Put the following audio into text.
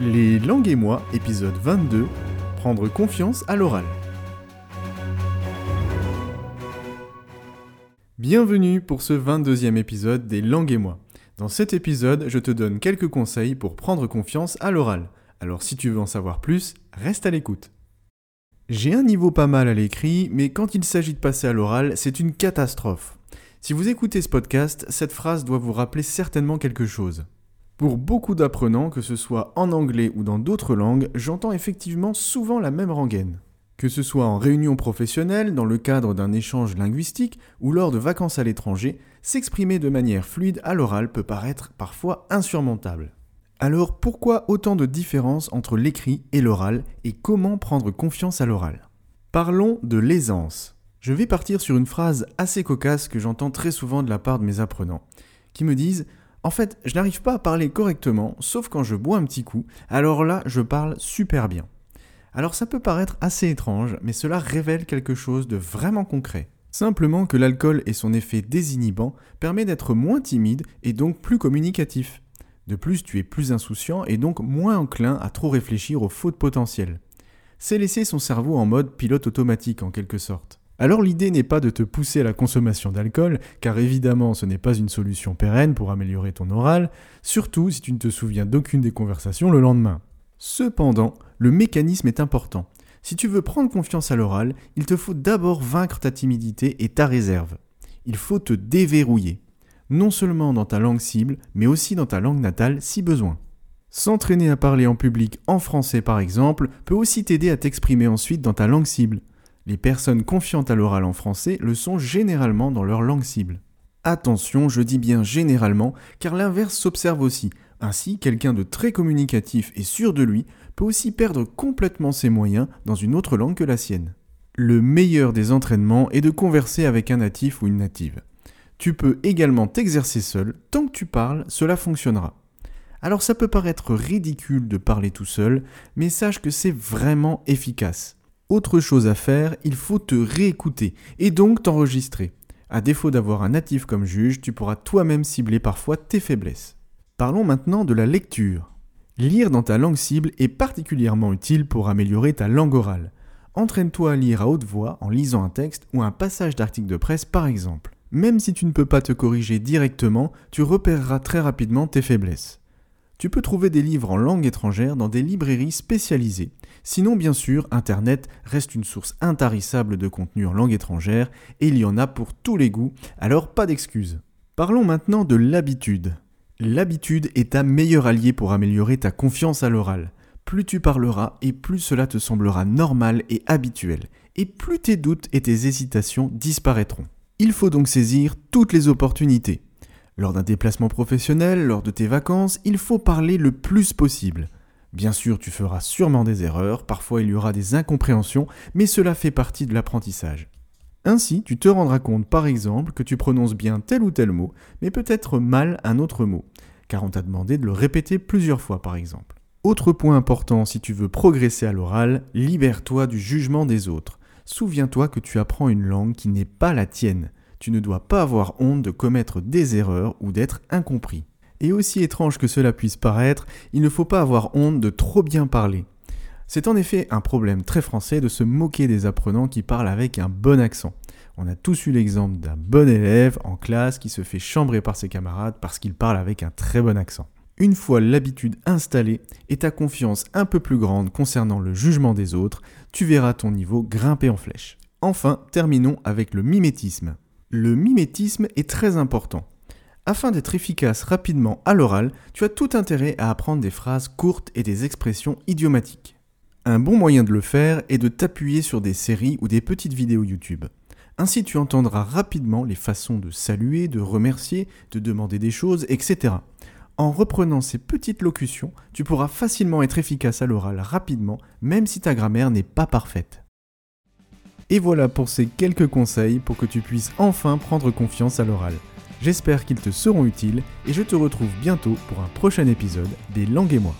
Les langues et moi, épisode 22, prendre confiance à l'oral. Bienvenue pour ce 22e épisode des langues et moi. Dans cet épisode, je te donne quelques conseils pour prendre confiance à l'oral. Alors si tu veux en savoir plus, reste à l'écoute. J'ai un niveau pas mal à l'écrit, mais quand il s'agit de passer à l'oral, c'est une catastrophe. Si vous écoutez ce podcast, cette phrase doit vous rappeler certainement quelque chose. Pour beaucoup d'apprenants, que ce soit en anglais ou dans d'autres langues, j'entends effectivement souvent la même rengaine. Que ce soit en réunion professionnelle, dans le cadre d'un échange linguistique ou lors de vacances à l'étranger, s'exprimer de manière fluide à l'oral peut paraître parfois insurmontable. Alors pourquoi autant de différences entre l'écrit et l'oral et comment prendre confiance à l'oral? Parlons de l'aisance. Je vais partir sur une phrase assez cocasse que j'entends très souvent de la part de mes apprenants, qui me disent en fait, je n'arrive pas à parler correctement, sauf quand je bois un petit coup, alors là, je parle super bien. Alors ça peut paraître assez étrange, mais cela révèle quelque chose de vraiment concret. Simplement que l'alcool et son effet désinhibant permet d'être moins timide et donc plus communicatif. De plus, tu es plus insouciant et donc moins enclin à trop réfléchir aux fautes potentielles. C'est laisser son cerveau en mode pilote automatique en quelque sorte. Alors l'idée n'est pas de te pousser à la consommation d'alcool, car évidemment ce n'est pas une solution pérenne pour améliorer ton oral, surtout si tu ne te souviens d'aucune des conversations le lendemain. Cependant, le mécanisme est important. Si tu veux prendre confiance à l'oral, il te faut d'abord vaincre ta timidité et ta réserve. Il faut te déverrouiller, non seulement dans ta langue cible, mais aussi dans ta langue natale si besoin. S'entraîner à parler en public en français par exemple peut aussi t'aider à t'exprimer ensuite dans ta langue cible. Les personnes confiantes à l'oral en français le sont généralement dans leur langue cible. Attention, je dis bien généralement, car l'inverse s'observe aussi. Ainsi, quelqu'un de très communicatif et sûr de lui peut aussi perdre complètement ses moyens dans une autre langue que la sienne. Le meilleur des entraînements est de converser avec un natif ou une native. Tu peux également t'exercer seul, tant que tu parles, cela fonctionnera. Alors ça peut paraître ridicule de parler tout seul, mais sache que c'est vraiment efficace. Autre chose à faire, il faut te réécouter et donc t'enregistrer. À défaut d'avoir un natif comme juge, tu pourras toi-même cibler parfois tes faiblesses. Parlons maintenant de la lecture. Lire dans ta langue cible est particulièrement utile pour améliorer ta langue orale. Entraîne-toi à lire à haute voix en lisant un texte ou un passage d'article de presse par exemple. Même si tu ne peux pas te corriger directement, tu repéreras très rapidement tes faiblesses. Tu peux trouver des livres en langue étrangère dans des librairies spécialisées. Sinon, bien sûr, Internet reste une source intarissable de contenu en langue étrangère et il y en a pour tous les goûts, alors pas d'excuses. Parlons maintenant de l'habitude. L'habitude est ta meilleure allié pour améliorer ta confiance à l'oral. Plus tu parleras et plus cela te semblera normal et habituel, et plus tes doutes et tes hésitations disparaîtront. Il faut donc saisir toutes les opportunités. Lors d'un déplacement professionnel, lors de tes vacances, il faut parler le plus possible. Bien sûr, tu feras sûrement des erreurs, parfois il y aura des incompréhensions, mais cela fait partie de l'apprentissage. Ainsi, tu te rendras compte par exemple que tu prononces bien tel ou tel mot, mais peut-être mal un autre mot, car on t'a demandé de le répéter plusieurs fois par exemple. Autre point important si tu veux progresser à l'oral, libère-toi du jugement des autres. Souviens-toi que tu apprends une langue qui n'est pas la tienne tu ne dois pas avoir honte de commettre des erreurs ou d'être incompris. Et aussi étrange que cela puisse paraître, il ne faut pas avoir honte de trop bien parler. C'est en effet un problème très français de se moquer des apprenants qui parlent avec un bon accent. On a tous eu l'exemple d'un bon élève en classe qui se fait chambrer par ses camarades parce qu'il parle avec un très bon accent. Une fois l'habitude installée et ta confiance un peu plus grande concernant le jugement des autres, tu verras ton niveau grimper en flèche. Enfin, terminons avec le mimétisme. Le mimétisme est très important. Afin d'être efficace rapidement à l'oral, tu as tout intérêt à apprendre des phrases courtes et des expressions idiomatiques. Un bon moyen de le faire est de t'appuyer sur des séries ou des petites vidéos YouTube. Ainsi tu entendras rapidement les façons de saluer, de remercier, de demander des choses, etc. En reprenant ces petites locutions, tu pourras facilement être efficace à l'oral rapidement, même si ta grammaire n'est pas parfaite. Et voilà pour ces quelques conseils pour que tu puisses enfin prendre confiance à l'oral. J'espère qu'ils te seront utiles et je te retrouve bientôt pour un prochain épisode des Langues et moi.